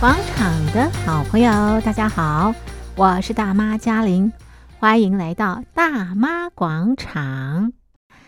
广场的好朋友，大家好，我是大妈嘉玲，欢迎来到大妈广场。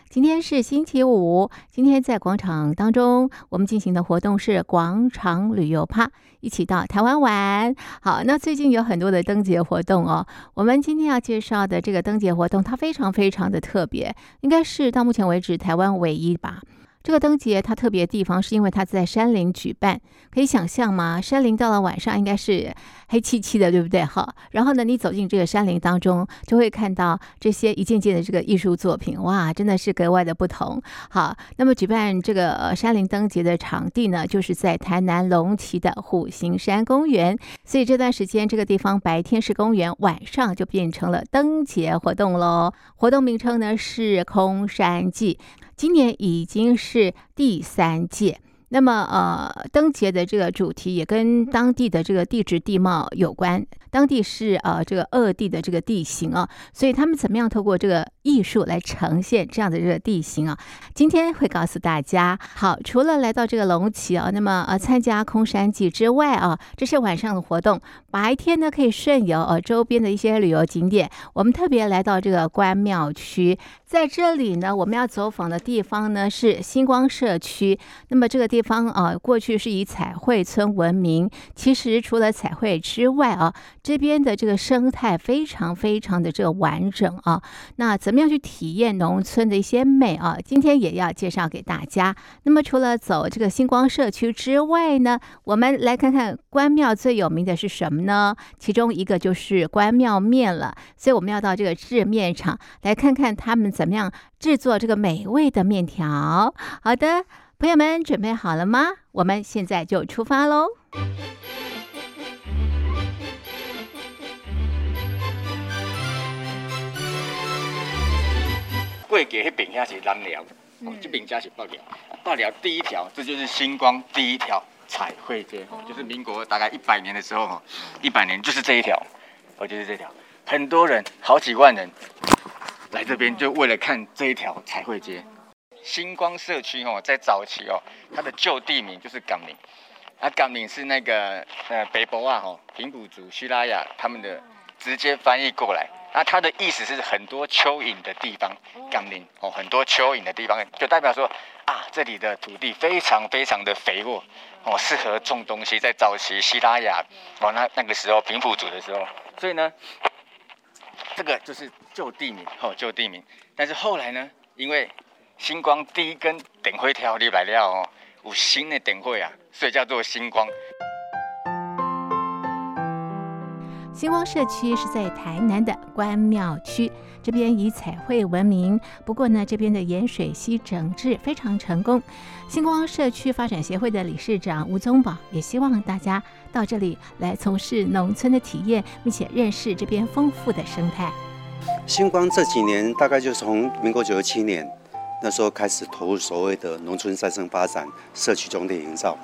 今天是星期五，今天在广场当中，我们进行的活动是广场旅游趴，一起到台湾玩。好，那最近有很多的灯节活动哦，我们今天要介绍的这个灯节活动，它非常非常的特别，应该是到目前为止台湾唯一吧。这个灯节它特别的地方是因为它在山林举办，可以想象吗？山林到了晚上应该是黑漆漆的，对不对？哈，然后呢，你走进这个山林当中，就会看到这些一件件的这个艺术作品，哇，真的是格外的不同。好，那么举办这个山林灯节的场地呢，就是在台南龙崎的虎形山公园。所以这段时间这个地方白天是公园，晚上就变成了灯节活动喽。活动名称呢是空山祭。今年已经是第三届。那么，呃，灯节的这个主题也跟当地的这个地质地貌有关。当地是呃这个恶地的这个地形啊，所以他们怎么样透过这个艺术来呈现这样的这个地形啊？今天会告诉大家。好，除了来到这个龙旗啊，那么呃参加空山祭之外啊，这是晚上的活动。白天呢可以顺游呃周边的一些旅游景点。我们特别来到这个关庙区，在这里呢，我们要走访的地方呢是星光社区。那么这个地。地方啊，过去是以彩绘村闻名。其实除了彩绘之外啊，这边的这个生态非常非常的这个完整啊。那怎么样去体验农村的一些美啊？今天也要介绍给大家。那么除了走这个星光社区之外呢，我们来看看关庙最有名的是什么呢？其中一个就是关庙面了。所以我们要到这个制面厂来看看他们怎么样制作这个美味的面条。好的。朋友们准备好了吗？我们现在就出发喽！过街那边是南寮，哦，这边家是北寮。北寮第一条，这就是星光第一条彩绘街，就是民国大概一百年的时候，一百年就是这一条，哦，就是这条，很多人，好几万人来这边，就为了看这一条彩绘街。星光社区哦，在早期哦，它的旧地名就是港岭，啊，港岭是那个呃北部啊吼，平埔族、西拉雅他们的直接翻译过来，那它的意思是很多蚯蚓的地方，港岭哦，很多蚯蚓的地方，就代表说啊，这里的土地非常非常的肥沃哦，适合种东西。在早期西拉雅哦，那那个时候平埔族的时候，所以呢，这个就是旧地名哦，旧地名。但是后来呢，因为新光第一根电火条入来了哦，有新的电火啊，所以叫做星光。星光社区是在台南的关庙区，这边以彩绘闻名。不过呢，这边的盐水溪整治非常成功。星光社区发展协会的理事长吴宗宝也希望大家到这里来从事农村的体验，并且认识这边丰富的生态。星光这几年大概就从民国九十七年。那时候开始投入所谓的农村再生发展、社区重点营造，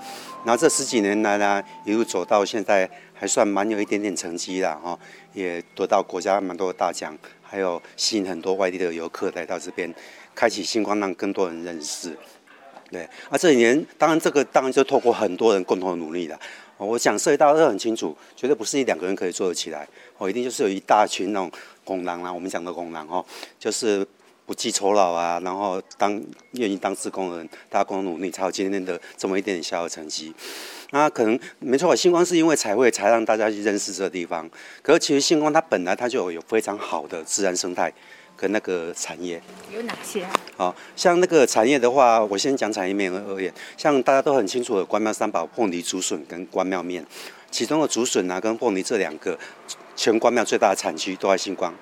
然后这十几年来呢，一路走到现在，还算蛮有一点点成绩了哈，也得到国家蛮多的大奖，还有吸引很多外地的游客来到这边，开启新光，让更多人认识。对，啊这几年当然这个当然就透过很多人共同的努力了。我想涉及到都很清楚，绝对不是一两个人可以做得起来，哦，一定就是有一大群那种公狼啊，我们讲的公狼哦，就是。不计酬劳啊，然后当愿意当志工人，大家共同努力，才有今天的这么一点点小小成绩。那可能没错，新光是因为彩绘才让大家去认识这个地方。可是其实新光它本来它就有非常好的自然生态跟那个产业。有哪些啊？好像那个产业的话，我先讲产业面而言，像大家都很清楚的关庙三宝凤梨竹笋跟关庙面，其中的竹笋啊跟凤梨这两个，全关庙最大的产区都在新光。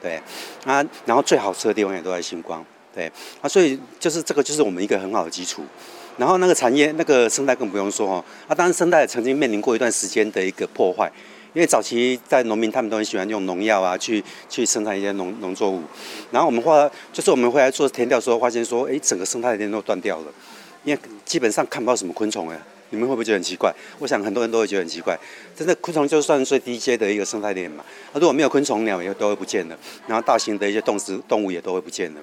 对，啊，然后最好吃的地方也都在星光，对，啊，所以就是这个就是我们一个很好的基础，然后那个产业那个生态更不用说哦，啊，当然生态曾经面临过一段时间的一个破坏，因为早期在农民他们都很喜欢用农药啊去去生产一些农农作物，然后我们后来就是我们回来做田调的时候发现说，哎，整个生态链都断掉了，因为基本上看不到什么昆虫哎。你们会不会觉得很奇怪？我想很多人都会觉得很奇怪。真的，昆虫就算最低阶的一个生态链嘛。那如果没有昆虫，鸟也都会不见了。然后大型的一些动植动物也都会不见了。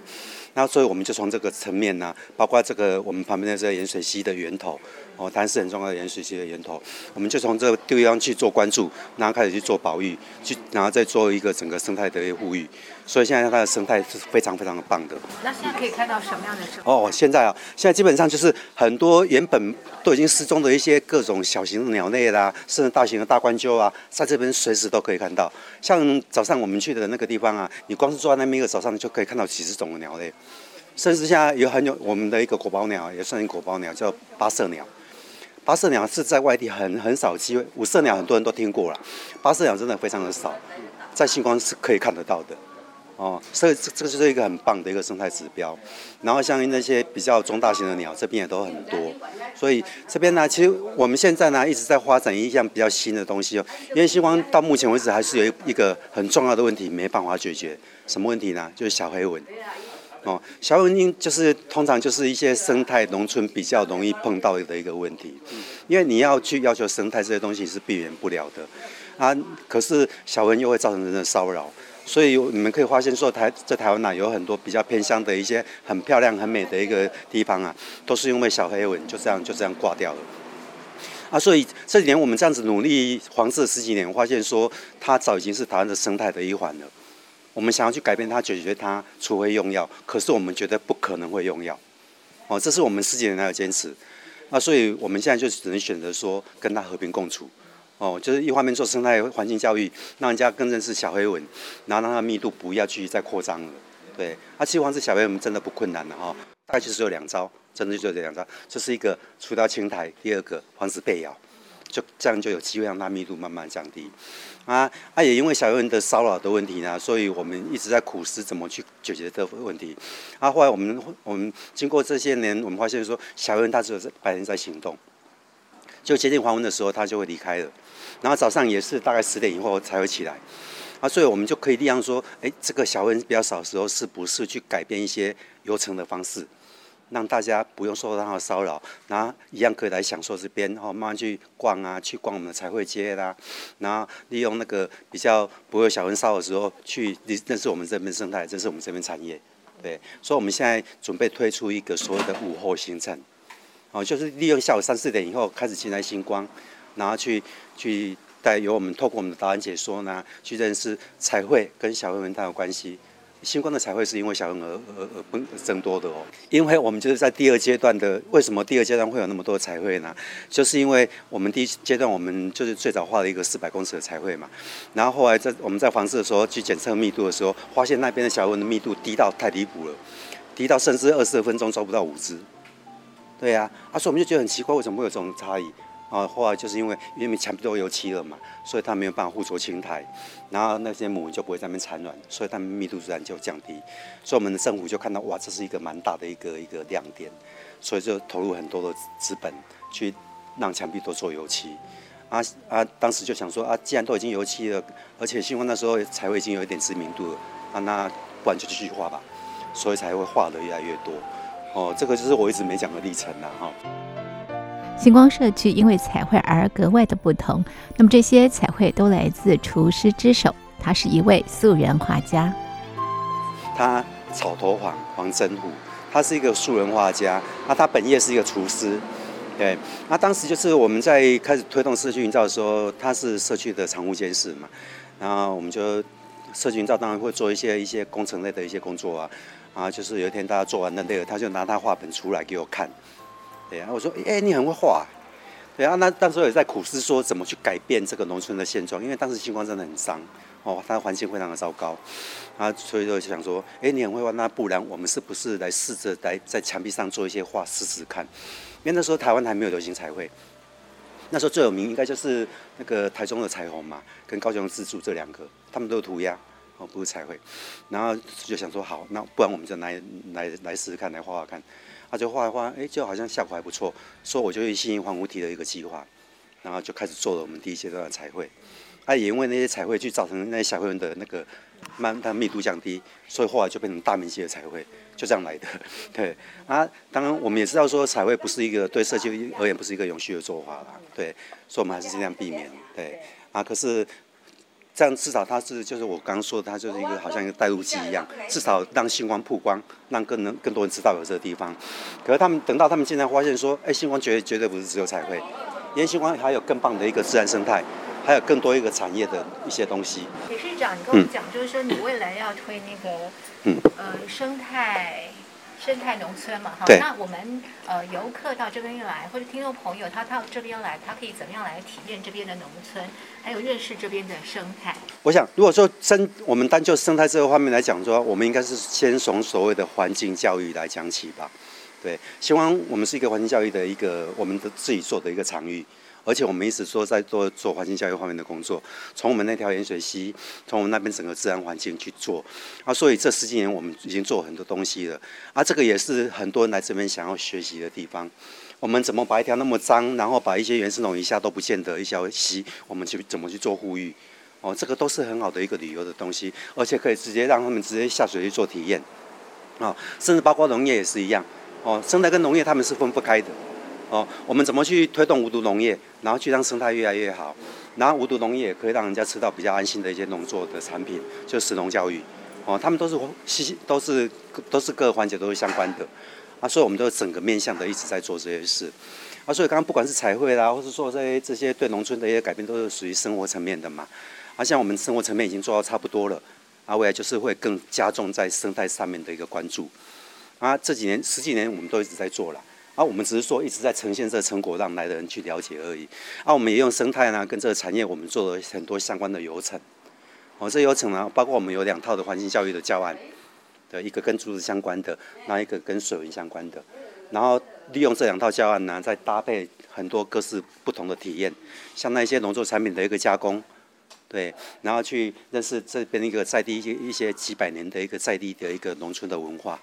那所以我们就从这个层面呢，包括这个我们旁边的这个盐水溪的源头，哦，潭是很重要的盐水溪的源头，我们就从这个地方去做关注，然后开始去做保育，去然后再做一个整个生态的一个护育。所以现在它的生态是非常非常的棒的。那现在可以看到什么样的生态？哦，现在啊，现在基本上就是很多原本都已经失踪的一些各种小型的鸟类啦，甚至大型的大冠鷲啊，在这边随时都可以看到。像早上我们去的那个地方啊，你光是坐在那边一个早上就可以看到几十种的鸟类，甚至现在有很有我们的一个国宝鸟，也算一个国宝鸟，叫八色鸟。八色鸟是在外地很很少机会，五色鸟很多人都听过了，八色鸟真的非常的少，在星光是可以看得到的。哦，所以这这个就是一个很棒的一个生态指标。然后像那些比较中大型的鸟，这边也都很多。所以这边呢，其实我们现在呢一直在发展一项比较新的东西哦。因为星光到目前为止还是有一个很重要的问题没办法解决。什么问题呢？就是小黑蚊。哦，小黑蚊就是通常就是一些生态农村比较容易碰到的一个问题。因为你要去要求生态这些东西是避免不了的。啊，可是小蚊又会造成人的骚扰。所以你们可以发现，说台在台湾呢，有很多比较偏乡的一些很漂亮、很美的一个地方啊，都是因为小黑蚊就这样就这样挂掉了。啊，所以这几年我们这样子努力防治十几年，我发现说它早已经是台湾的生态的一环了。我们想要去改变它、解决它，除非用药，可是我们觉得不可能会用药。哦，这是我们十几年来的坚持。那，所以我们现在就只能选择说跟它和平共处。哦，就是一方面做生态环境教育，让人家更认识小黑蚊，然后让它密度不要继续再扩张了。对，那其实防治小黑蚊真的不困难的哈，大概就是有两招，真的就这两招，这是一个除掉青苔，第二个防止被咬，就这样就有机会让它密度慢慢降低。啊，啊也因为小黑蚊的骚扰的问题呢，所以我们一直在苦思怎么去解决这个问题。啊，后来我们我们经过这些年，我们发现说小黑蚊它只有在白天在行动。就接近黄昏的时候，它就会离开了。然后早上也是大概十点以后才会起来。啊，所以我们就可以利用说，哎，这个小蚊比较少时候，是不是去改变一些游程的方式，让大家不用受到它的骚扰，然后一样可以来享受这边，然后慢慢去逛啊，去逛我们的彩绘街啦。然后利用那个比较不会有小蚊骚扰的时候，去认识我们这边生态，认识我们这边产业。对，所以我们现在准备推出一个所谓的午后行程。哦，就是利用下午三四点以后开始进来星光，然后去去带由我们透过我们的导览解说呢，去认识彩绘跟小黑蚊它有关系。新冠的彩绘是因为小蚊而而而增增多的哦，因为我们就是在第二阶段的，为什么第二阶段会有那么多彩绘呢？就是因为我们第一阶段我们就是最早画了一个四百公尺的彩绘嘛，然后后来在我们在防治的时候去检测密度的时候，发现那边的小蚊的密度低到太离谱了，低到甚至二十分钟抓不到五只。对呀、啊，啊，所以我们就觉得很奇怪，为什么会有这种差异？啊，后来就是因为因为墙壁都油漆了嘛，所以它没有办法附着青苔，然后那些母蚊就不会在那边产卵，所以它们密度自然就降低。所以我们的政府就看到哇，这是一个蛮大的一个一个亮点，所以就投入很多的资本去让墙壁都做油漆。啊啊，当时就想说啊，既然都已经油漆了，而且新光那时候才会已经有一点知名度了，啊，那不然就继续画吧，所以才会画的越来越多。哦，这个就是我一直没讲的历程了哈。星光社区因为彩绘而格外的不同，那么这些彩绘都来自厨师之手，他是一位素人画家。他草头黄黄真虎，他是一个素人画家，那他本业是一个厨师。对，那当时就是我们在开始推动社区营造的时候，他是社区的常务监事嘛，然后我们就社区营造当然会做一些一些工程类的一些工作啊。啊，就是有一天大家做完了那个，他就拿他画本出来给我看，对啊，我说，哎、你很会画，对啊，那当时也在苦思说怎么去改变这个农村的现状，因为当时星光真的很脏，哦，它的环境非常的糟糕，啊，所以就想说，哎、你很会画，那不然我们是不是来试着来在墙壁上做一些画试试看？因为那时候台湾还没有流行彩绘，那时候最有名应该就是那个台中的彩虹嘛，跟高雄的自助这两个，他们都有涂鸦。哦，不是彩绘，然后就想说好，那不然我们就来来来试试看，来画画看。他、啊、就画一画，哎，就好像效果还不错，所以我就一心黄无提的一个计划，然后就开始做了我们第一阶段的彩绘。啊，也因为那些彩绘去造成那些小黑蚊的那个慢，它密度降低，所以后来就变成大面积的彩绘，就这样来的。对啊，当然我们也知道说彩绘不是一个对社区而言不是一个永续的做法啦，对，所以我们还是尽量避免。对啊，可是。这样至少它是就是我刚刚说的，它就是一个好像一个带路机一样，至少让星光曝光，让更能更多人知道有这个地方。可是他们等到他们现在发现说，哎，星光绝对绝对不是只有彩绘，因为星光还有更棒的一个自然生态，还有更多一个产业的一些东西。理事长，你跟我们讲，嗯、就是说你未来要推那个，嗯，呃，生态。生态农村嘛，哈，那我们呃游客到这边来，或者听众朋友他到这边来，他可以怎么样来体验这边的农村，还有认识这边的生态？我想，如果说生我们单就生态这个方面来讲，说我们应该是先从所谓的环境教育来讲起吧。对，希望我们是一个环境教育的一个我们的自己做的一个场域。而且我们一直说在做做环境教育方面的工作，从我们那条盐水溪，从我们那边整个自然环境去做，啊，所以这十几年我们已经做很多东西了，啊，这个也是很多人来这边想要学习的地方。我们怎么把一条那么脏，然后把一些原生种一下都不见得一条溪，我们去怎么去做护育？哦，这个都是很好的一个旅游的东西，而且可以直接让他们直接下水去做体验，啊，甚至包括农业也是一样，哦，生态跟农业他们是分不开的。哦，我们怎么去推动无毒农业，然后去让生态越来越好，然后无毒农业也可以让人家吃到比较安心的一些农作的产品，就食农教育。哦，他们都是息都是都是各个环节都是相关的，啊，所以我们都整个面向的一直在做这些事，啊，所以刚刚不管是彩绘啦，或是说这些这些对农村的一些改变，都是属于生活层面的嘛。啊，像我们生活层面已经做到差不多了，啊，未来就是会更加重在生态上面的一个关注。啊，这几年十几年我们都一直在做了。啊，我们只是说一直在呈现这个成果，让来的人去了解而已。啊，我们也用生态呢，跟这个产业，我们做了很多相关的流程。哦，这流程呢，包括我们有两套的环境教育的教案，对，一个跟竹子相关的，那一个跟水文相关的。然后利用这两套教案呢，再搭配很多各式不同的体验，像那些农作产品的一个加工，对，然后去认识这边一个在地一些一些几百年的一个在地的一个农村的文化。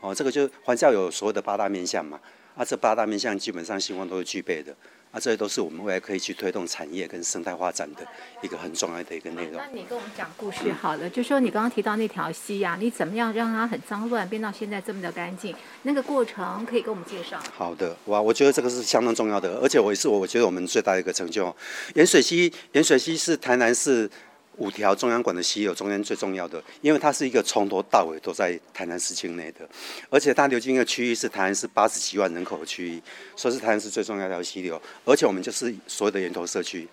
哦，这个就环教有所谓的八大面向嘛。啊，这八大面向基本上希望都是具备的，啊，这些都是我们未来可以去推动产业跟生态发展的一个很重要的一个内容。那你跟我们讲故事好了，就说你刚刚提到那条溪呀，你怎么样让它很脏乱变到现在这么的干净？那个过程可以给我们介绍？好的，哇，我觉得这个是相当重要的，而且我也是我觉得我们最大的一个成就。盐水溪，盐水溪是台南市。五条中央管的溪流中间最重要的，因为它是一个从头到尾都在台南市境内的，而且它流经的区域是台南市八十几万人口的区域，所以是台南市最重要一条溪流。而且我们就是所有的源头社区。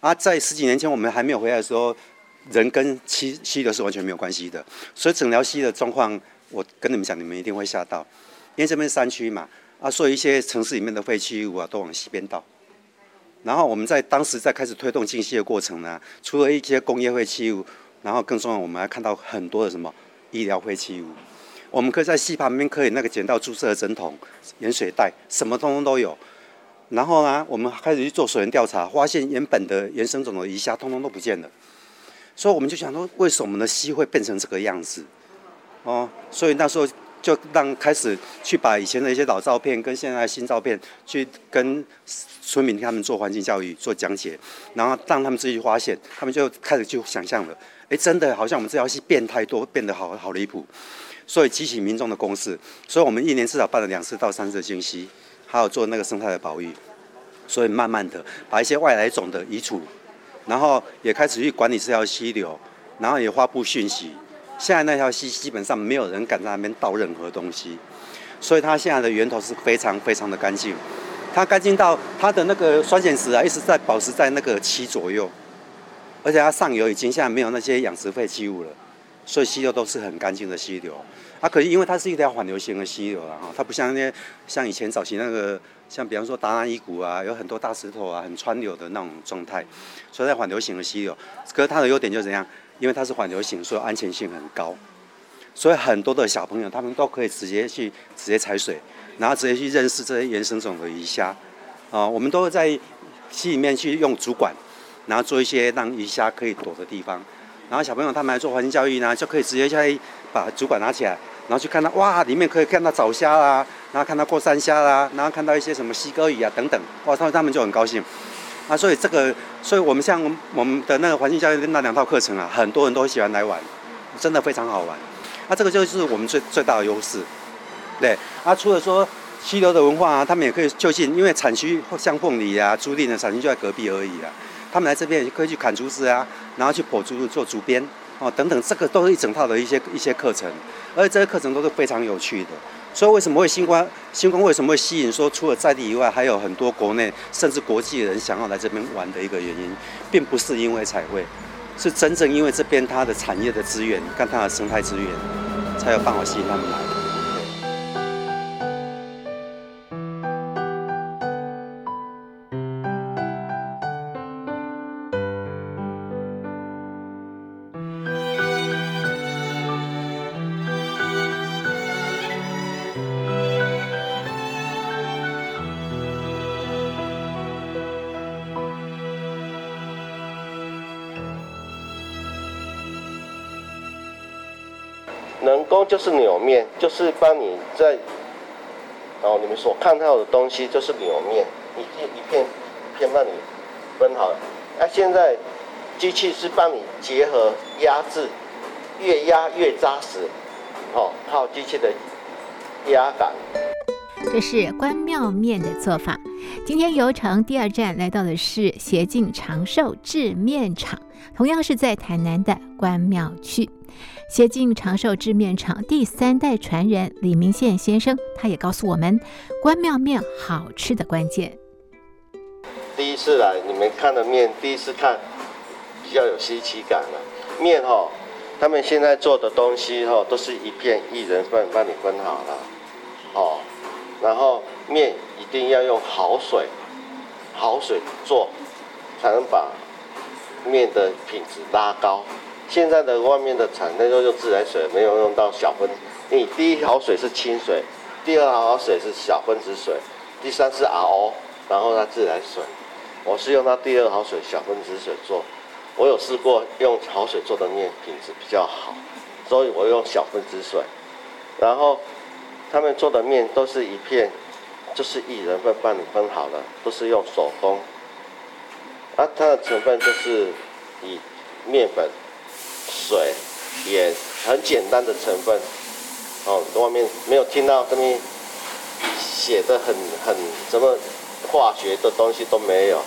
啊，在十几年前我们还没有回来的时候，人跟溪溪流是完全没有关系的，所以整条溪的状况，我跟你们讲，你们一定会吓到，因为这边是山区嘛，啊，所以一些城市里面的废弃物啊都往溪边倒。然后我们在当时在开始推动净溪的过程呢，除了一些工业废弃物，然后更重要，我们还看到很多的什么医疗废弃物。我们可以在溪旁边可以那个捡到注射的针筒、盐水袋，什么通通都有。然后呢，我们开始去做水源调查，发现原本的原生种的鱼虾通通都不见了。所以我们就想说，为什么我们的溪会变成这个样子？哦，所以那时候。就让开始去把以前的一些老照片跟现在新照片去跟村民他们做环境教育做讲解，然后让他们自己发现，他们就开始去想象了，哎，真的好像我们这条溪变太多，变得好好离谱，所以激起民众的共识，所以我们一年至少办了两次到三次的净溪，还有做那个生态的保育，所以慢慢的把一些外来种的移除，然后也开始去管理这条溪流，然后也发布讯息。现在那条溪基本上没有人敢在那边倒任何东西，所以它现在的源头是非常非常的干净，它干净到它的那个酸碱值啊一直在保持在那个七左右，而且它上游已经现在没有那些养殖废弃物了，所以溪流都是很干净的溪流。啊，可是因为它是一条缓流型的溪流啊，它不像那些像以前早期那个像比方说达拉伊谷啊，有很多大石头啊，很川流的那种状态，所以在缓流型的溪流，可是它的优点就怎样？因为它是缓流型，所以安全性很高，所以很多的小朋友他们都可以直接去直接踩水，然后直接去认识这些原生种的鱼虾，啊，我们都会在溪里面去用竹管，然后做一些让鱼虾可以躲的地方，然后小朋友他们来做环境教育呢，就可以直接去把竹管拿起来，然后去看到哇，里面可以看到藻虾啦，然后看到过山虾啦，然后看到一些什么西哥鱼啊等等，哇，他们他们就很高兴。啊，所以这个，所以我们像我们的那个环境教育的那两套课程啊，很多人都喜欢来玩，真的非常好玩。啊，这个就是我们最最大的优势。对，啊，除了说溪流的文化啊，他们也可以就近，因为产区像凤梨啊、租赁的产区就在隔壁而已啊。他们来这边也可以去砍竹子啊，然后去剖竹子做竹编哦等等，这个都是一整套的一些一些课程，而且这些课程都是非常有趣的。所以为什么会新光？新光为什么会吸引说除了在地以外，还有很多国内甚至国际的人想要来这边玩的一个原因，并不是因为彩绘，是真正因为这边它的产业的资源跟它的生态资源，才有办法吸引他们来。就是扭面，就是帮你在哦，你们所看到的东西就是扭面，一片一片一片帮你分好了。那、现在机器是帮你结合压制，越压越扎实，哦，靠机器的压感。这是关庙面的做法。今天游程第二站来到的是协进长寿制面厂，同样是在台南的关庙区。协进长寿制面厂第三代传人李明宪先生，他也告诉我们关庙面好吃的关键。第一次来，你们看的面，第一次看比较有稀奇感了。面哈，他们现在做的东西哈，都是一片一人份帮你分好了，哦，然后面一定要用好水，好水做，才能把面的品质拉高。现在的外面的产那都用自来水，没有用到小分。你第一好水是清水，第二好水是小分子水，第三是 RO，然后它自来水。我是用到第二好水小分子水做，我有试过用好水做的面品质比较好，所以我用小分子水。然后他们做的面都是一片，就是一人份帮你分好了，都是用手工。啊，它的成分就是以面粉。水盐很简单的成分，哦，外面没有听到这边写的很很什么化学的东西都没有，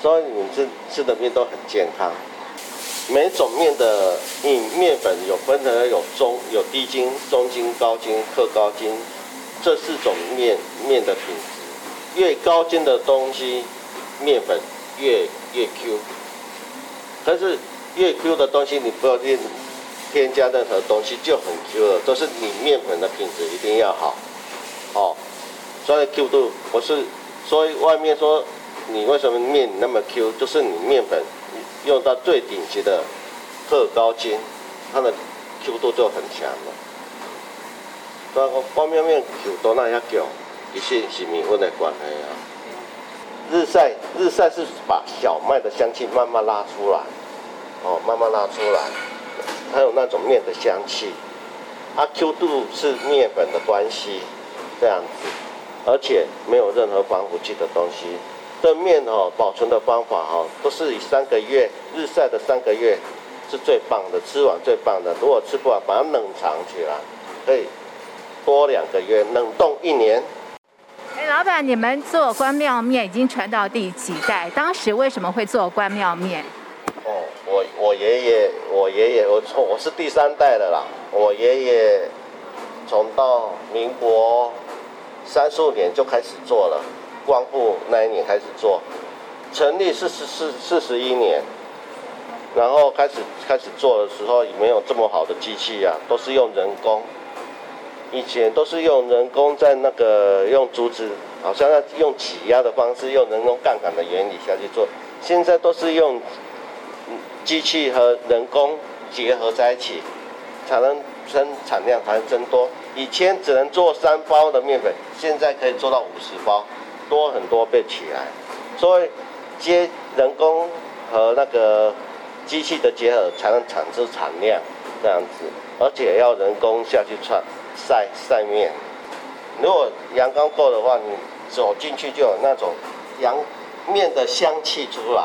所以你们吃吃的面都很健康。每种面的嗯面粉有分成有中有低筋、中筋、高筋、特高筋这四种面面的品质，越高筋的东西面粉越越 Q，但是。越 Q 的东西，你不要添添加任何东西就很 Q 了。都是你面粉的品质一定要好，哦，所以 Q 度不是，所以外面说你为什么面那么 Q，就是你面粉用到最顶级的特高筋，它的 Q 度就很强了。所以关庙面 Q 多那要 Q，其实是米粉的关系啊。日晒日晒是把小麦的香气慢慢拉出来。哦，慢慢拉出来，还有那种面的香气，啊，Q 度是面粉的关系，这样子，而且没有任何防腐剂的东西。这面哦，保存的方法哈，都是以三个月日晒的三个月是最棒的，吃完最棒的。如果吃不完，把它冷藏起来，可以多两个月，冷冻一年。哎，老板，你们做关庙面已经传到第几代？当时为什么会做关庙面？哦，我我爷爷，我爷爷，我从我是第三代的啦。我爷爷从到民国三十五年就开始做了，光复那一年开始做，成立四十四四十一年，然后开始开始做的时候也没有这么好的机器啊，都是用人工。以前都是用人工在那个用竹子，好像要用挤压的方式，用人工杠杆的原理下去做，现在都是用。机器和人工结合在一起，才能生产量才能增多。以前只能做三包的面粉，现在可以做到五十包，多很多倍起来。所以，接人工和那个机器的结合，才能产出产量这样子。而且要人工下去串晒晒面。如果阳光够的话，你走进去就有那种阳面的香气出来。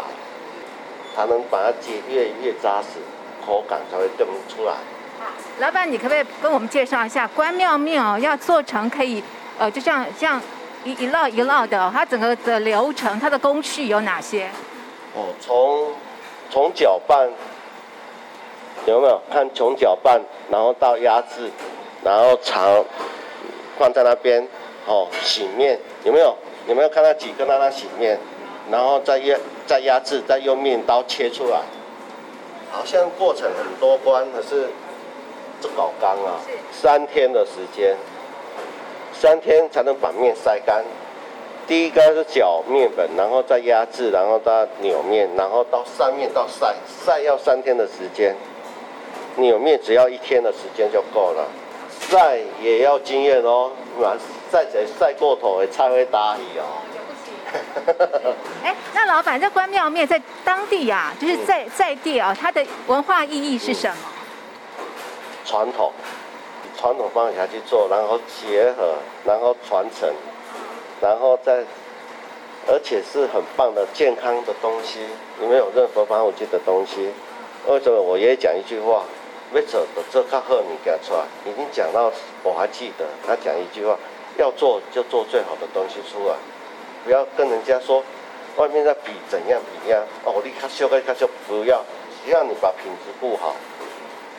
才能把它结越越扎实，口感才会更出来。老板，你可不可以跟我们介绍一下关庙面哦？要做成可以，呃，就像像一一烙一烙的，它整个的流程，它的工序有哪些？哦，从从搅拌有没有看从搅拌，然后到压制，然后长放在那边哦，醒面有没有？有没有看到几个让它醒面？然后再压再压制，再用面刀切出来，好像过程很多关，可是这搞刚啊，三天的时间，三天才能把面晒干。第一个是搅面粉，然后再压制，然后再扭面，然后到上面到晒，晒要三天的时间，扭面只要一天的时间就够了。晒也要经验哦，晒起来晒过头的菜会打鱼哦。哎，那老板，这关庙面在当地呀、啊，就是在在地啊，它的文化意义是什么？传统，传统方法去做，然后结合，然后传承。然后再，而且是很棒的健康的东西，里面有任何防腐剂的东西。为什么我爷爷讲一句话，没走的这卡赫你给他出来，已经讲到我还记得，他讲一句话，要做就做最好的东西出来，不要跟人家说外面在比怎样比样哦，你卡修个卡修不要，只要你把品质顾好，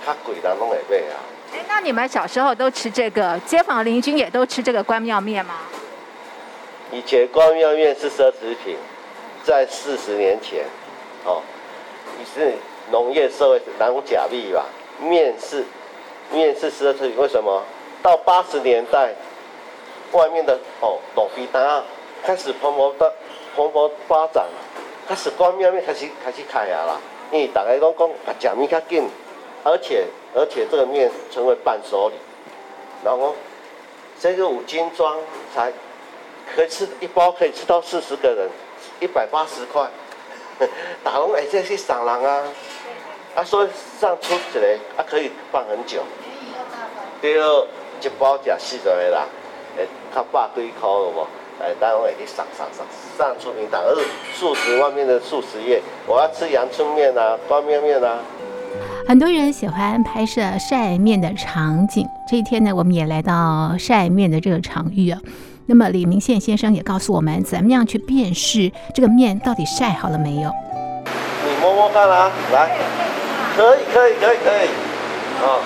卡贵人拢会买啊。哎，那你们小时候都吃这个，街坊邻居也都吃这个关庙面吗？以前关庙面是奢侈品，在四十年前，哦，你是农业社会拿假币吧？面是面是奢侈品，为什么？到八十年代，外面的哦豆皮蛋啊开始蓬勃的蓬勃发展，开始关庙面开始开始开啊啦，因为大家拢讲啊假面较紧，而且而且这个面称为伴手礼，然后这个五斤装才。可以吃一包，可以吃到四十个人，一百八十块。打工哎，这是赏人啊！啊，所以上出起来啊，可以放很久。第二，一包吃四十个人，哎，较百几块有无？哎，打工会去赏赏赏，上出名堂。而素食外面的素食业，我要吃阳春面啊，方便面啊。很多人喜欢拍摄晒面的场景，这一天呢，我们也来到晒面的这个场域啊。那么李明宪先生也告诉我们，怎么样去辨识这个面到底晒好了没有？你摸摸看啊，来，可以可以可以可以，啊、哦，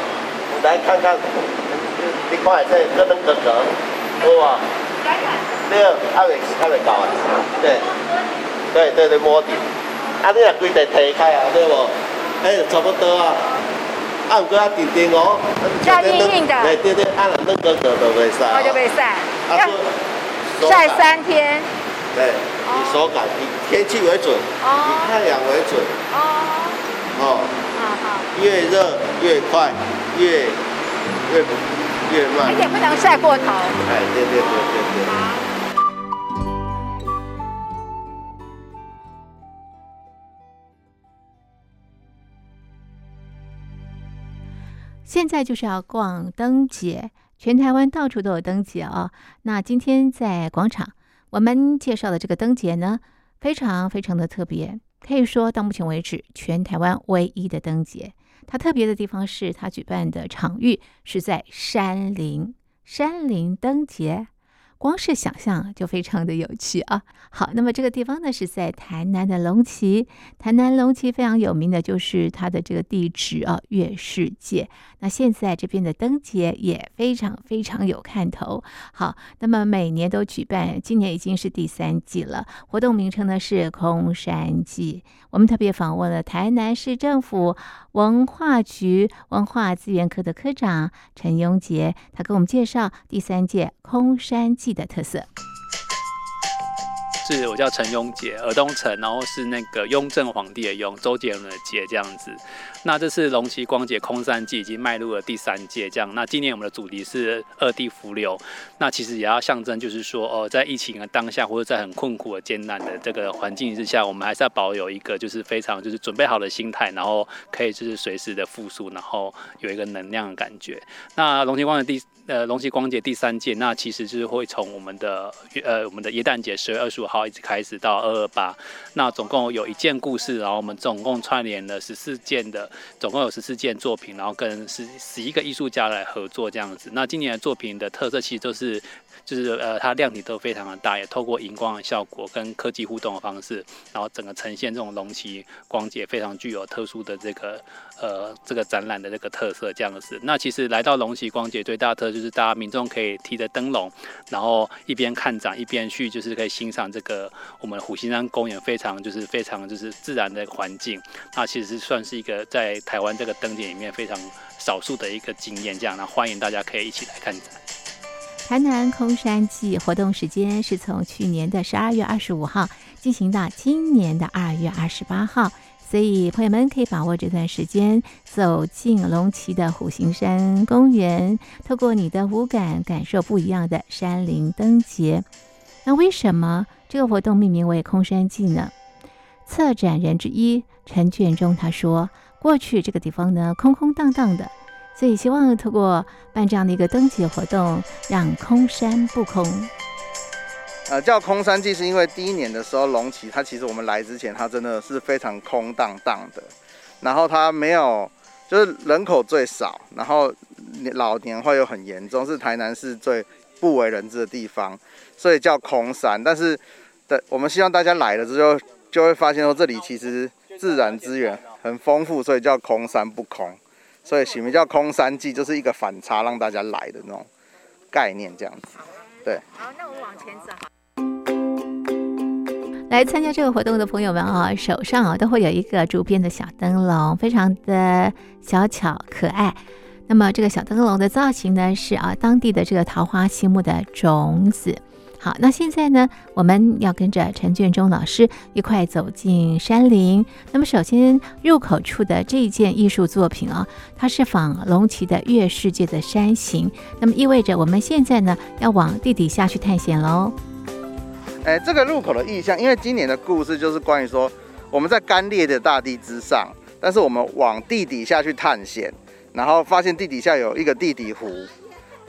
你来看看，你快这咯噔咯咯，好不好？对，还没还没搞啊，对，对对对摸底，啊你若规个推开啊，对不？哎，差不多啊。按个啊，顶顶哦，要硬硬的，对对对，按了那个个都会晒，我就被晒，要晒三天，对，以手感，以天气为准，以太阳为准，哦，哦，好好，越热越快，越越不越慢，而且不能晒过头，哎，对对对对对。现在就是要逛灯节，全台湾到处都有灯节哦。那今天在广场，我们介绍的这个灯节呢，非常非常的特别，可以说到目前为止全台湾唯一的灯节。它特别的地方是，它举办的场域是在山林，山林灯节。光是想象就非常的有趣啊！好，那么这个地方呢是在台南的龙崎，台南龙崎非常有名的就是它的这个地址啊，月世界。那现在这边的灯节也非常非常有看头。好，那么每年都举办，今年已经是第三季了。活动名称呢是空山祭。我们特别访问了台南市政府文化局文化资源科的科长陈顒杰，他给我们介绍第三届空山祭的特色。是我叫陈雍杰，尔东陈，然后是那个雍正皇帝的雍，周杰伦的杰这样子。那这次龙旗光节空山祭已经迈入了第三届，这样。那今年我们的主题是二地伏流，那其实也要象征，就是说，哦，在疫情的当下，或者在很困苦的艰难的这个环境之下，我们还是要保有一个就是非常就是准备好的心态，然后可以就是随时的复苏，然后有一个能量的感觉。那龙崎光的第呃龙崎光节第三届，那其实就是会从我们的呃我们的耶诞节十月二十五号一直开始到二二八，那总共有一件故事，然后我们总共串联了十四件的。总共有十四件作品，然后跟十十一个艺术家来合作这样子。那今年的作品的特色其实都是就是呃它量体都非常的大，也透过荧光的效果跟科技互动的方式，然后整个呈现这种龙旗光节非常具有特殊的这个呃这个展览的这个特色这样子。那其实来到龙旗光节最大特就是大家民众可以提着灯笼，然后一边看展一边去就是可以欣赏这个我们虎形山公园非常就是非常就是自然的环境。那其实算是一个在台湾这个灯节里面非常少数的一个经验，这样，那欢迎大家可以一起来看展。台南空山祭活动时间是从去年的十二月二十五号进行到今年的二月二十八号，所以朋友们可以把握这段时间，走进龙旗的虎形山公园，透过你的五感感受不一样的山林灯节。那为什么这个活动命名为空山祭呢？策展人之一陈卷忠他说，过去这个地方呢空空荡荡的。所以希望透过办这样的一个灯节活动，让空山不空。呃，叫空山祭是因为第一年的时候，龙旗它其实我们来之前，它真的是非常空荡荡的，然后它没有，就是人口最少，然后老年化又很严重，是台南市最不为人知的地方，所以叫空山。但是的，我们希望大家来了之后，就会发现说这里其实自然资源很丰富，所以叫空山不空。所以取名叫空山祭，就是一个反差，让大家来的那种概念，这样子。对。好，那我们往前走。来参加这个活动的朋友们啊，手上啊都会有一个竹编的小灯笼，非常的小巧可爱。那么这个小灯笼的造型呢，是啊当地的这个桃花心木的种子。好，那现在呢，我们要跟着陈卷忠老师一块走进山林。那么，首先入口处的这一件艺术作品啊，它是仿龙旗的月世界的山形。那么，意味着我们现在呢要往地底下去探险喽。哎，这个入口的意象，因为今年的故事就是关于说我们在干裂的大地之上，但是我们往地底下去探险，然后发现地底下有一个地底湖，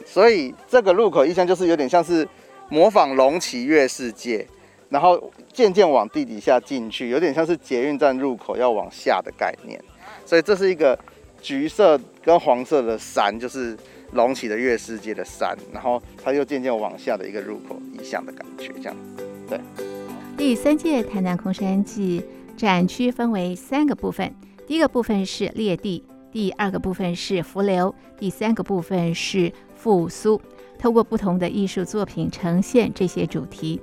所以这个入口意象就是有点像是。模仿龙骑月世界，然后渐渐往地底下进去，有点像是捷运站入口要往下的概念。所以这是一个橘色跟黄色的山，就是隆起的月世界的山，然后它又渐渐往下的一个入口意象的感觉，这样。对。第三届台南空山祭展区分为三个部分，第一个部分是裂地，第二个部分是浮流，第三个部分是复苏。透过不同的艺术作品呈现这些主题。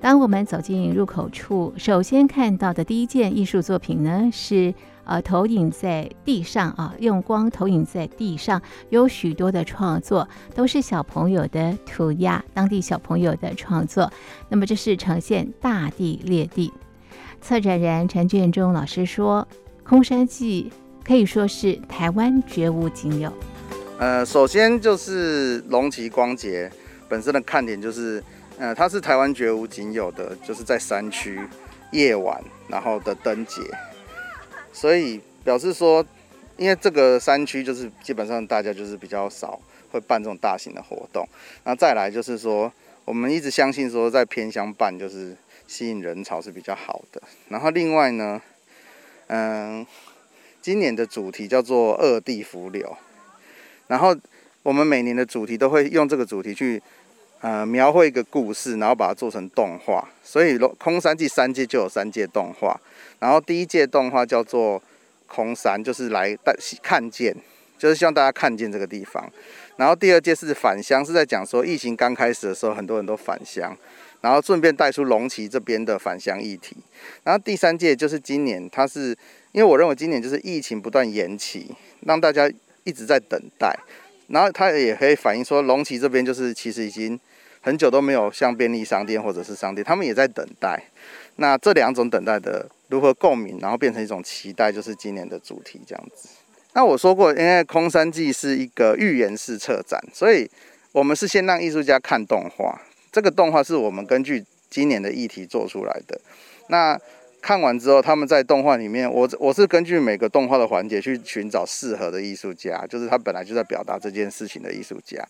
当我们走进入口处，首先看到的第一件艺术作品呢，是呃投影在地上啊，用光投影在地上，有许多的创作都是小朋友的涂鸦，当地小朋友的创作。那么这是呈现大地裂地。策展人陈卷忠老师说，空山记可以说是台湾绝无仅有。呃，首先就是龙旗光节本身的看点就是，呃，它是台湾绝无仅有的，就是在山区夜晚然后的灯节，所以表示说，因为这个山区就是基本上大家就是比较少会办这种大型的活动，那再来就是说，我们一直相信说在偏乡办就是吸引人潮是比较好的，然后另外呢，嗯、今年的主题叫做二地伏流。然后我们每年的主题都会用这个主题去，呃，描绘一个故事，然后把它做成动画。所以空山祭三届就有三届动画。然后第一届动画叫做空山，就是来带看见，就是希望大家看见这个地方。然后第二届是返乡，是在讲说疫情刚开始的时候，很多人都返乡，然后顺便带出龙旗这边的返乡议题。然后第三届就是今年，它是因为我认为今年就是疫情不断延期，让大家。一直在等待，然后它也可以反映说，龙旗这边就是其实已经很久都没有像便利商店或者是商店，他们也在等待。那这两种等待的如何共鸣，然后变成一种期待，就是今年的主题这样子。那我说过，因为空山记是一个寓言式策展，所以我们是先让艺术家看动画，这个动画是我们根据今年的议题做出来的。那看完之后，他们在动画里面，我我是根据每个动画的环节去寻找适合的艺术家，就是他本来就在表达这件事情的艺术家，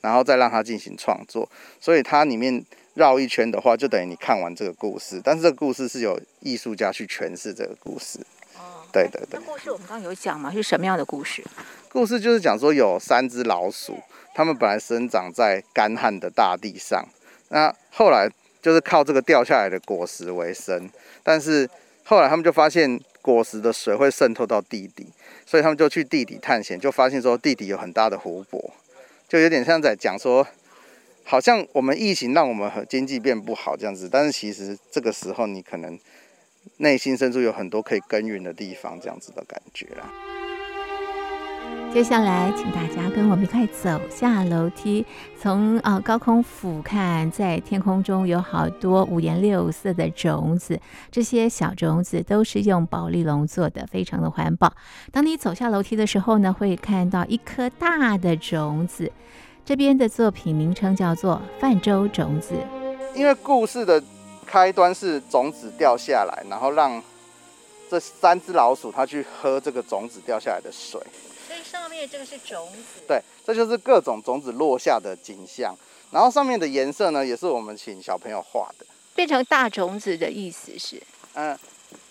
然后再让他进行创作。所以它里面绕一圈的话，就等于你看完这个故事，但是这个故事是有艺术家去诠释这个故事。哦对对对。那故事我们刚刚有讲嘛？是什么样的故事？故事就是讲说有三只老鼠，它们本来生长在干旱的大地上，那后来就是靠这个掉下来的果实为生，但是后来他们就发现果实的水会渗透到地底，所以他们就去地底探险，就发现说地底有很大的湖泊，就有点像在讲说，好像我们疫情让我们经济变不好这样子，但是其实这个时候你可能内心深处有很多可以耕耘的地方，这样子的感觉啦。接下来，请大家跟我们一块走下楼梯，从呃高空俯瞰，在天空中有好多五颜六色的种子，这些小种子都是用保丽龙做的，非常的环保。当你走下楼梯的时候呢，会看到一颗大的种子。这边的作品名称叫做《泛舟种子》，因为故事的开端是种子掉下来，然后让这三只老鼠它去喝这个种子掉下来的水。这个是种子，对，这就是各种种子落下的景象。然后上面的颜色呢，也是我们请小朋友画的。变成大种子的意思是，嗯、呃，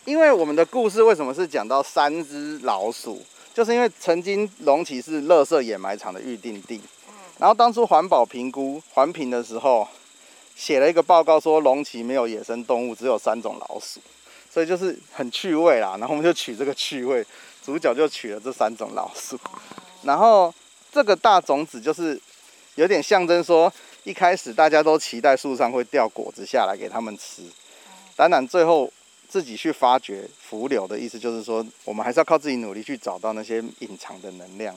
因为我们的故事为什么是讲到三只老鼠，就是因为曾经龙崎是垃圾掩埋场的预定地，然后当初环保评估环评的时候，写了一个报告说龙崎没有野生动物，只有三种老鼠，所以就是很趣味啦。然后我们就取这个趣味。主角就取了这三种老鼠，然后这个大种子就是有点象征说，一开始大家都期待树上会掉果子下来给他们吃，当然最后自己去发掘浮流的意思就是说，我们还是要靠自己努力去找到那些隐藏的能量。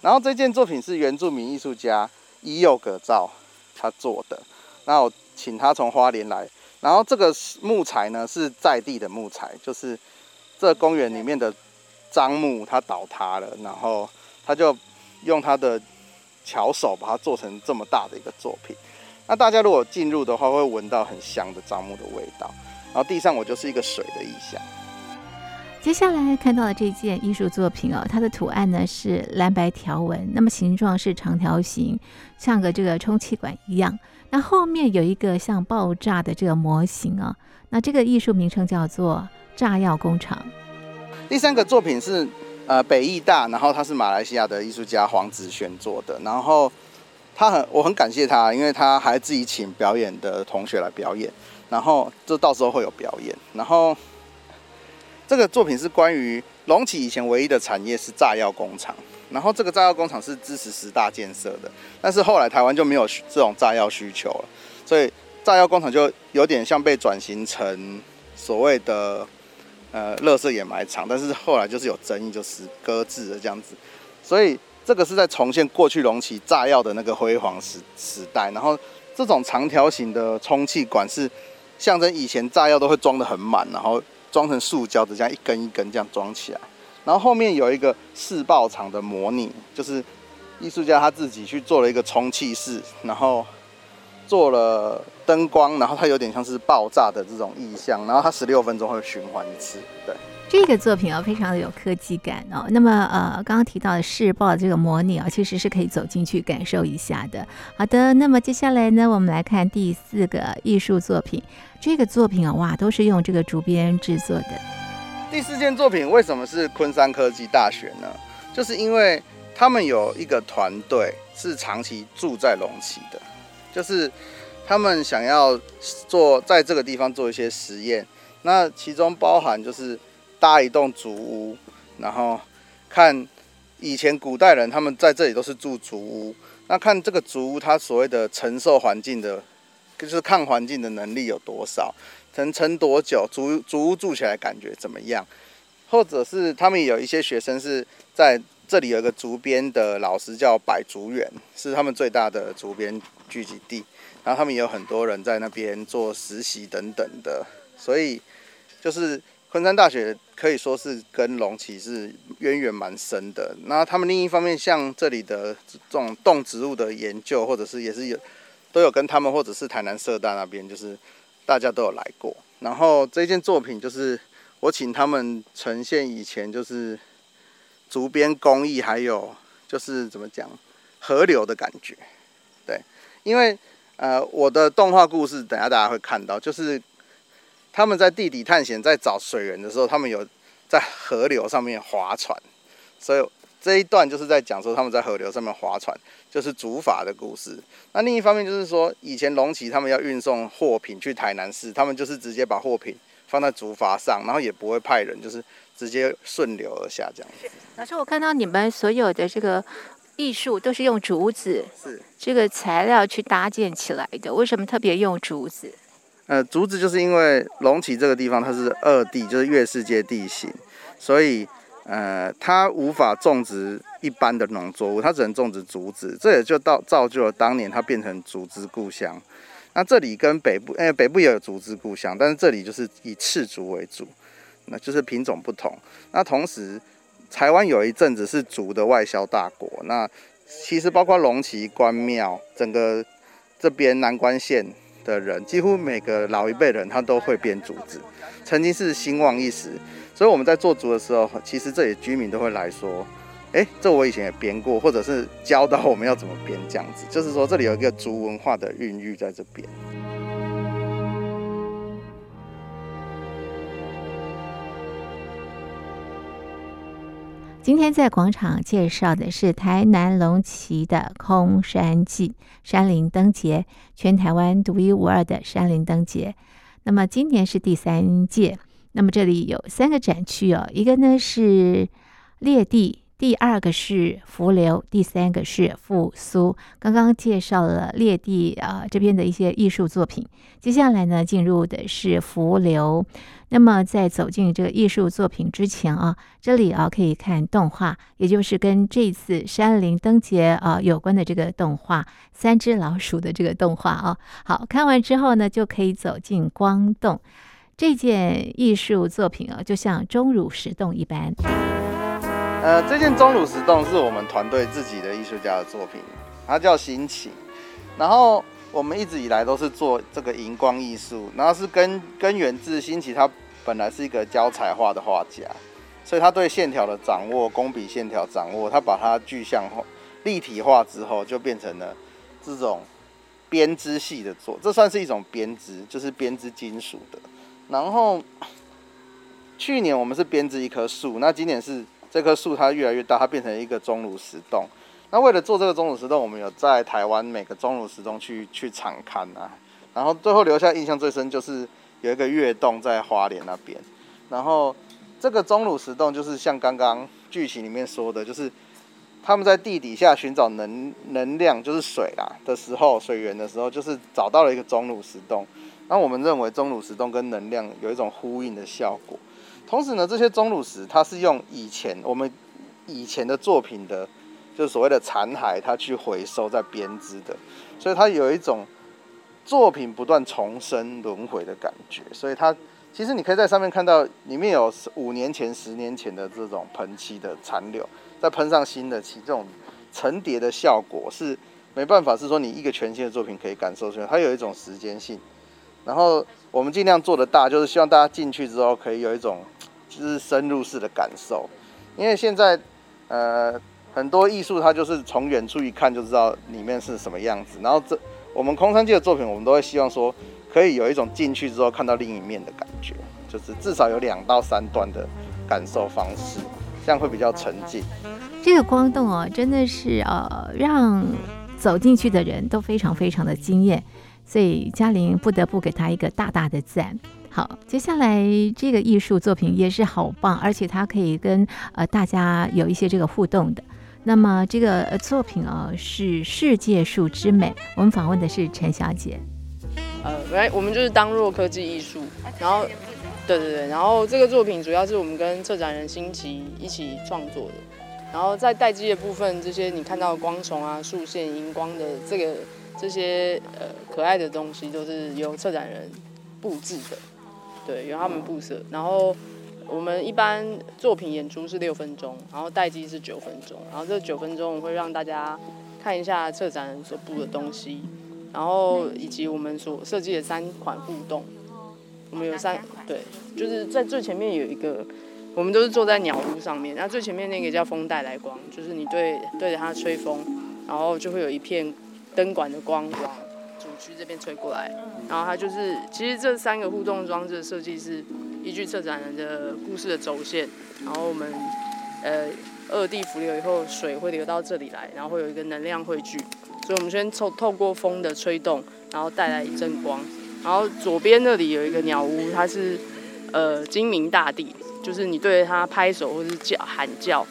然后这件作品是原住民艺术家伊佑葛造他做的，那我请他从花莲来，然后这个木材呢是在地的木材，就是这公园里面的。樟木它倒塌了，然后他就用他的巧手把它做成这么大的一个作品。那大家如果进入的话，会闻到很香的樟木的味道。然后地上我就是一个水的意象。接下来看到的这件艺术作品哦，它的图案呢是蓝白条纹，那么形状是长条形，像个这个充气管一样。那后面有一个像爆炸的这个模型啊，那这个艺术名称叫做炸药工厂。第三个作品是，呃，北艺大，然后他是马来西亚的艺术家黄子轩做的，然后他很，我很感谢他，因为他还自己请表演的同学来表演，然后就到时候会有表演。然后这个作品是关于龙崎以前唯一的产业是炸药工厂，然后这个炸药工厂是支持十大建设的，但是后来台湾就没有这种炸药需求了，所以炸药工厂就有点像被转型成所谓的。呃，垃圾掩埋场，但是后来就是有争议，就是搁置了这样子。所以这个是在重现过去隆起炸药的那个辉煌时时代。然后这种长条形的充气管是象征以前炸药都会装得很满，然后装成塑胶的，这样一根一根这样装起来。然后后面有一个试爆场的模拟，就是艺术家他自己去做了一个充气室，然后。做了灯光，然后它有点像是爆炸的这种意象，然后它十六分钟会循环一次。对，这个作品啊，非常的有科技感哦。那么呃，刚刚提到的试爆的这个模拟啊，其实是可以走进去感受一下的。好的，那么接下来呢，我们来看第四个艺术作品。这个作品啊，哇，都是用这个竹编制作的。第四件作品为什么是昆山科技大学呢？就是因为他们有一个团队是长期住在龙崎的。就是他们想要做在这个地方做一些实验，那其中包含就是搭一栋竹屋，然后看以前古代人他们在这里都是住竹屋，那看这个竹屋它所谓的承受环境的，就是抗环境的能力有多少，能撑多久，竹竹屋住起来感觉怎么样，或者是他们有一些学生是在。这里有一个竹编的老师叫百竹园，是他们最大的竹编聚集地。然后他们也有很多人在那边做实习等等的，所以就是昆山大学可以说是跟龙崎是渊源蛮深的。那他们另一方面，像这里的这种动植物的研究，或者是也是有都有跟他们，或者是台南社大那边，就是大家都有来过。然后这件作品就是我请他们呈现以前就是。竹编工艺，还有就是怎么讲，河流的感觉，因为呃，我的动画故事，等下大家会看到，就是他们在地底探险，在找水源的时候，他们有在河流上面划船，所以这一段就是在讲说他们在河流上面划船，就是竹筏的故事。那另一方面就是说，以前龙崎他们要运送货品去台南市，他们就是直接把货品放在竹筏上，然后也不会派人，就是直接顺流而下这样。老师，我看到你们所有的这个艺术都是用竹子是这个材料去搭建起来的，为什么特别用竹子？呃，竹子就是因为隆起这个地方它是二地，就是月世界地形，所以呃，它无法种植一般的农作物，它只能种植竹子，这也就到造就了当年它变成竹子故乡。那这里跟北部，因为北部也有竹子故乡，但是这里就是以赤竹为主，那就是品种不同。那同时，台湾有一阵子是竹的外销大国，那其实包括龙崎、关庙，整个这边南关县。的人几乎每个老一辈人他都会编竹子，曾经是兴旺一时，所以我们在做竹的时候，其实这里居民都会来说，哎，这我以前也编过，或者是教导我们要怎么编这样子，就是说这里有一个竹文化的孕育在这边。今天在广场介绍的是台南龙崎的空山祭山林灯节，全台湾独一无二的山林灯节。那么今年是第三届，那么这里有三个展区哦，一个呢是列地。第二个是伏流，第三个是复苏。刚刚介绍了列地啊这边的一些艺术作品，接下来呢进入的是伏流。那么在走进这个艺术作品之前啊，这里啊可以看动画，也就是跟这次山林灯节啊有关的这个动画《三只老鼠》的这个动画啊。好，看完之后呢，就可以走进光洞。这件艺术作品啊，就像钟乳石洞一般。呃，这件钟乳石洞是我们团队自己的艺术家的作品，它叫新奇。然后我们一直以来都是做这个荧光艺术，然后是根根源自新奇，他本来是一个胶彩画的画家，所以他对线条的掌握、工笔线条掌握，他把它具象化、立体化之后，就变成了这种编织系的作，这算是一种编织，就是编织金属的。然后去年我们是编织一棵树，那今年是。这棵树它越来越大，它变成一个钟乳石洞。那为了做这个钟乳石洞，我们有在台湾每个钟乳石洞去去场勘啊。然后最后留下印象最深就是有一个月洞在花莲那边。然后这个钟乳石洞就是像刚刚剧情里面说的，就是他们在地底下寻找能能量，就是水啦的时候，水源的时候，就是找到了一个钟乳石洞。那我们认为钟乳石洞跟能量有一种呼应的效果。同时呢，这些钟乳石它是用以前我们以前的作品的，就是所谓的残骸，它去回收再编织的，所以它有一种作品不断重生轮回的感觉。所以它其实你可以在上面看到，里面有五年前、十年前的这种喷漆的残留，再喷上新的漆，这种层叠的效果是没办法是说你一个全新的作品可以感受出来，它有一种时间性。然后我们尽量做的大，就是希望大家进去之后可以有一种。就是深入式的感受，因为现在，呃，很多艺术它就是从远处一看就知道里面是什么样子。然后这我们空山祭的作品，我们都会希望说，可以有一种进去之后看到另一面的感觉，就是至少有两到三段的感受方式，这样会比较沉浸。这个光洞哦，真的是呃，让走进去的人都非常非常的惊艳，所以嘉玲不得不给他一个大大的赞。好，接下来这个艺术作品也是好棒，而且它可以跟呃大家有一些这个互动的。那么这个作品、哦、是世界树之美，我们访问的是陈小姐。呃，来，我们就是当若科技艺术，然后，对对对，然后这个作品主要是我们跟策展人新奇一起创作的。然后在待机的部分，这些你看到的光虫啊、树线、荧光的这个这些呃可爱的东西，都是由策展人布置的。对，由他们布设，然后我们一般作品演出是六分钟，然后待机是九分钟，然后这九分钟我会让大家看一下策展人所布的东西，然后以及我们所设计的三款互动，我们有三，对，就是在最前面有一个，我们都是坐在鸟屋上面，那最前面那个叫风带来光，就是你对对着它吹风，然后就会有一片灯管的光往主。区这边吹过来，然后它就是，其实这三个互动装置的设计是依据策展人的故事的轴线，然后我们呃二地浮流以后，水会流到这里来，然后会有一个能量汇聚，所以我们先透透过风的吹动，然后带来一阵光。然后左边那里有一个鸟屋，它是呃精明大地，就是你对着它拍手或是叫喊叫，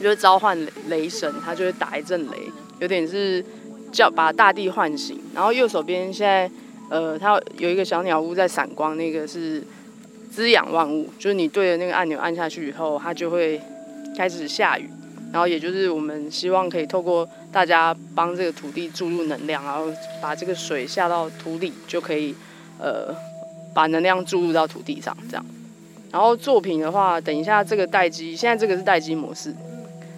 就会召唤雷雷神，它就会打一阵雷，有点是叫把大地唤醒。然后右手边现在呃它有一个小鸟屋在闪光，那个是滋养万物，就是你对着那个按钮按下去以后，它就会开始下雨。然后也就是我们希望可以透过大家帮这个土地注入能量，然后把这个水下到土里，就可以呃把能量注入到土地上这样。然后作品的话，等一下这个待机，现在这个是待机模式。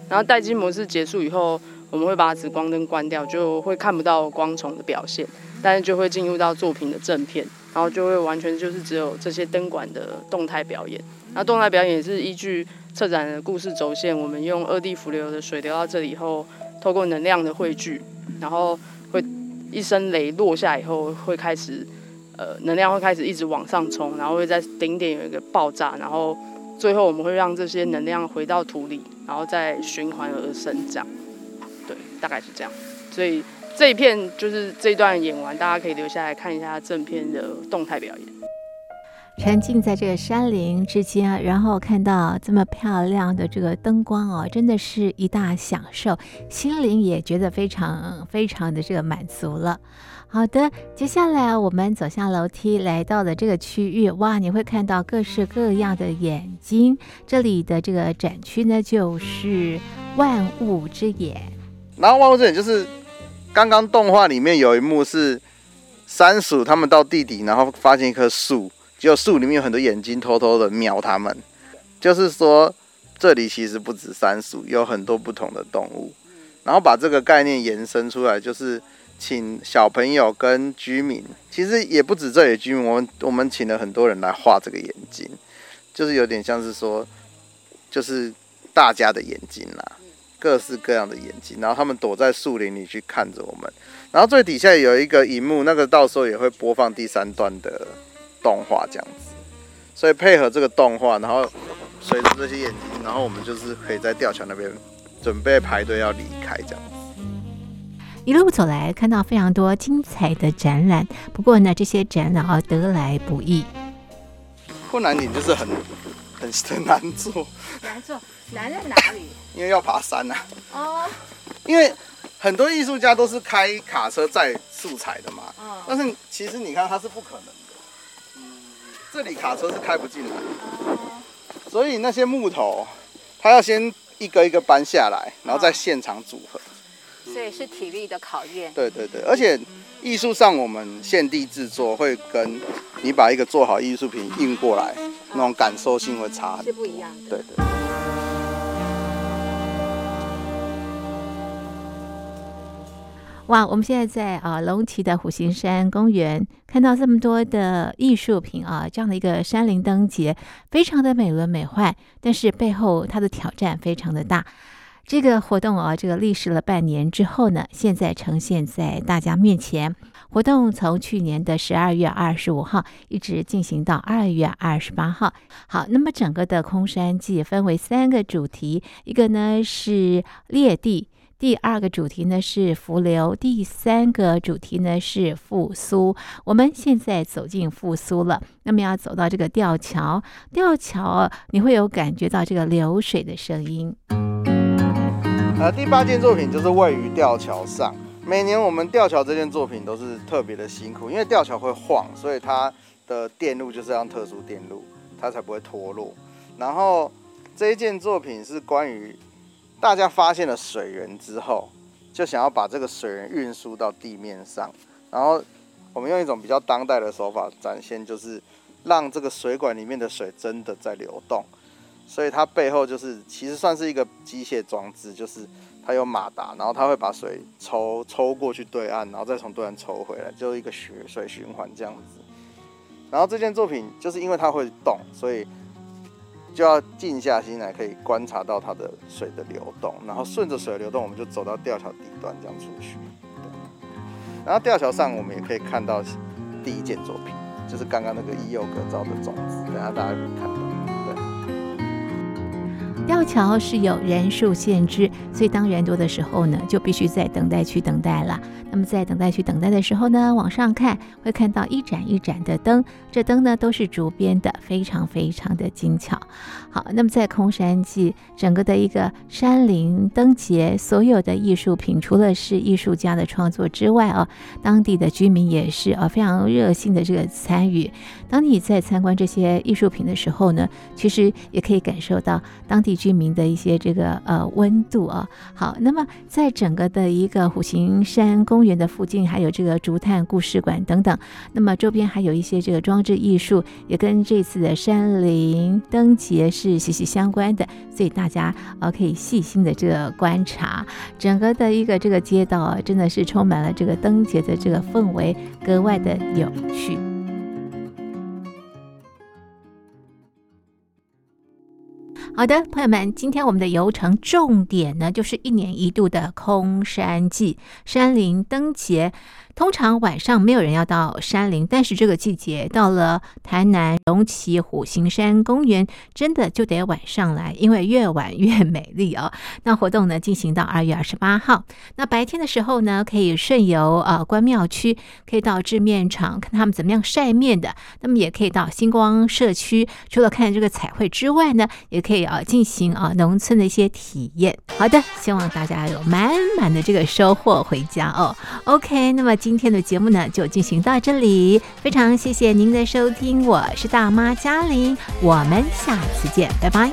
然后待机模式结束以后，我们会把紫光灯关掉，就会看不到光虫的表现，但是就会进入到作品的正片，然后就会完全就是只有这些灯管的动态表演。那动态表演是依据。策展的故事轴线，我们用二地浮流的水流到这里以后，透过能量的汇聚，然后会一声雷落下以后，会开始呃能量会开始一直往上冲，然后会在顶点有一个爆炸，然后最后我们会让这些能量回到土里，然后再循环而生长。对，大概是这样。所以这一片就是这一段演完，大家可以留下来看一下正片的动态表演。沉浸在这个山林之间，然后看到这么漂亮的这个灯光哦，真的是一大享受，心灵也觉得非常非常的这个满足了。好的，接下来我们走下楼梯，来到了这个区域，哇，你会看到各式各样的眼睛。这里的这个展区呢，就是万物之眼。然后万物之眼就是刚刚动画里面有一幕是三鼠他们到地底，然后发现一棵树。就树里面有很多眼睛，偷偷的瞄他们。就是说，这里其实不止三鼠，有很多不同的动物。然后把这个概念延伸出来，就是请小朋友跟居民，其实也不止这里居民，我们我们请了很多人来画这个眼睛，就是有点像是说，就是大家的眼睛啦，各式各样的眼睛。然后他们躲在树林里去看着我们。然后最底下有一个荧幕，那个到时候也会播放第三段的。动画这样子，所以配合这个动画，然后随着这些眼睛，然后我们就是可以在吊桥那边准备排队要离开这样子。一路走来，看到非常多精彩的展览，不过呢，这些展览啊得来不易。困难点就是很很很难做。难做？难在哪里？因为要爬山呐、啊。哦。因为很多艺术家都是开卡车载素材的嘛。嗯。但是其实你看，它是不可能的。这里卡车是开不进来，所以那些木头，它要先一个一个搬下来，然后在现场组合，所以是体力的考验。对对对，而且艺术上我们现地制作会跟你把一个做好艺术品运过来，那种感受性会差很多，是不一样的。对对。哇，我们现在在啊龙崎的虎形山公园看到这么多的艺术品啊，这样的一个山林灯节，非常的美轮美奂。但是背后它的挑战非常的大。这个活动啊，这个历时了半年之后呢，现在呈现在大家面前。活动从去年的十二月二十五号一直进行到二月二十八号。好，那么整个的空山祭分为三个主题，一个呢是裂地。第二个主题呢是浮流，第三个主题呢是复苏。我们现在走进复苏了，那么要走到这个吊桥，吊桥你会有感觉到这个流水的声音。呃，第八件作品就是位于吊桥上。每年我们吊桥这件作品都是特别的辛苦，因为吊桥会晃，所以它的电路就是要特殊电路，它才不会脱落。然后这一件作品是关于。大家发现了水源之后，就想要把这个水源运输到地面上，然后我们用一种比较当代的手法展现，就是让这个水管里面的水真的在流动。所以它背后就是其实算是一个机械装置，就是它有马达，然后它会把水抽抽过去对岸，然后再从对岸抽回来，就是一个血水循环这样子。然后这件作品就是因为它会动，所以。就要静下心来，可以观察到它的水的流动，然后顺着水流动，我们就走到吊桥底端这样出去。然后吊桥上我们也可以看到第一件作品，就是刚刚那个伊柚格造的种子，等下大家可以看到。吊桥是有人数限制，所以当人多的时候呢，就必须在等待区等待了。那么在等待区等待的时候呢，往上看会看到一盏一盏的灯，这灯呢都是竹编的，非常非常的精巧。好，那么在空山祭整个的一个山林灯节，所有的艺术品除了是艺术家的创作之外啊，当地的居民也是啊非常热心的这个参与。当你在参观这些艺术品的时候呢，其实也可以感受到当地居民的一些这个呃温度啊。好，那么在整个的一个虎形山公公园的附近，还有这个竹炭故事馆等等，那么周边还有一些这个装置艺术，也跟这次的山林灯节是息息相关的，所以大家呃可以细心的这个观察，整个的一个这个街道，真的是充满了这个灯节的这个氛围，格外的有趣。好的，朋友们，今天我们的游程重点呢，就是一年一度的空山祭山林灯节。通常晚上没有人要到山林，但是这个季节到了台南龙崎虎形山公园，真的就得晚上来，因为越晚越美丽哦。那活动呢进行到二月二十八号。那白天的时候呢，可以顺游呃关庙区，可以到制面厂看他们怎么样晒面的。那么也可以到星光社区，除了看这个彩绘之外呢，也可以啊进行啊农村的一些体验。好的，希望大家有满满的这个收获回家哦。OK，那么今今天的节目呢，就进行到这里。非常谢谢您的收听，我是大妈嘉玲，我们下次见，拜拜。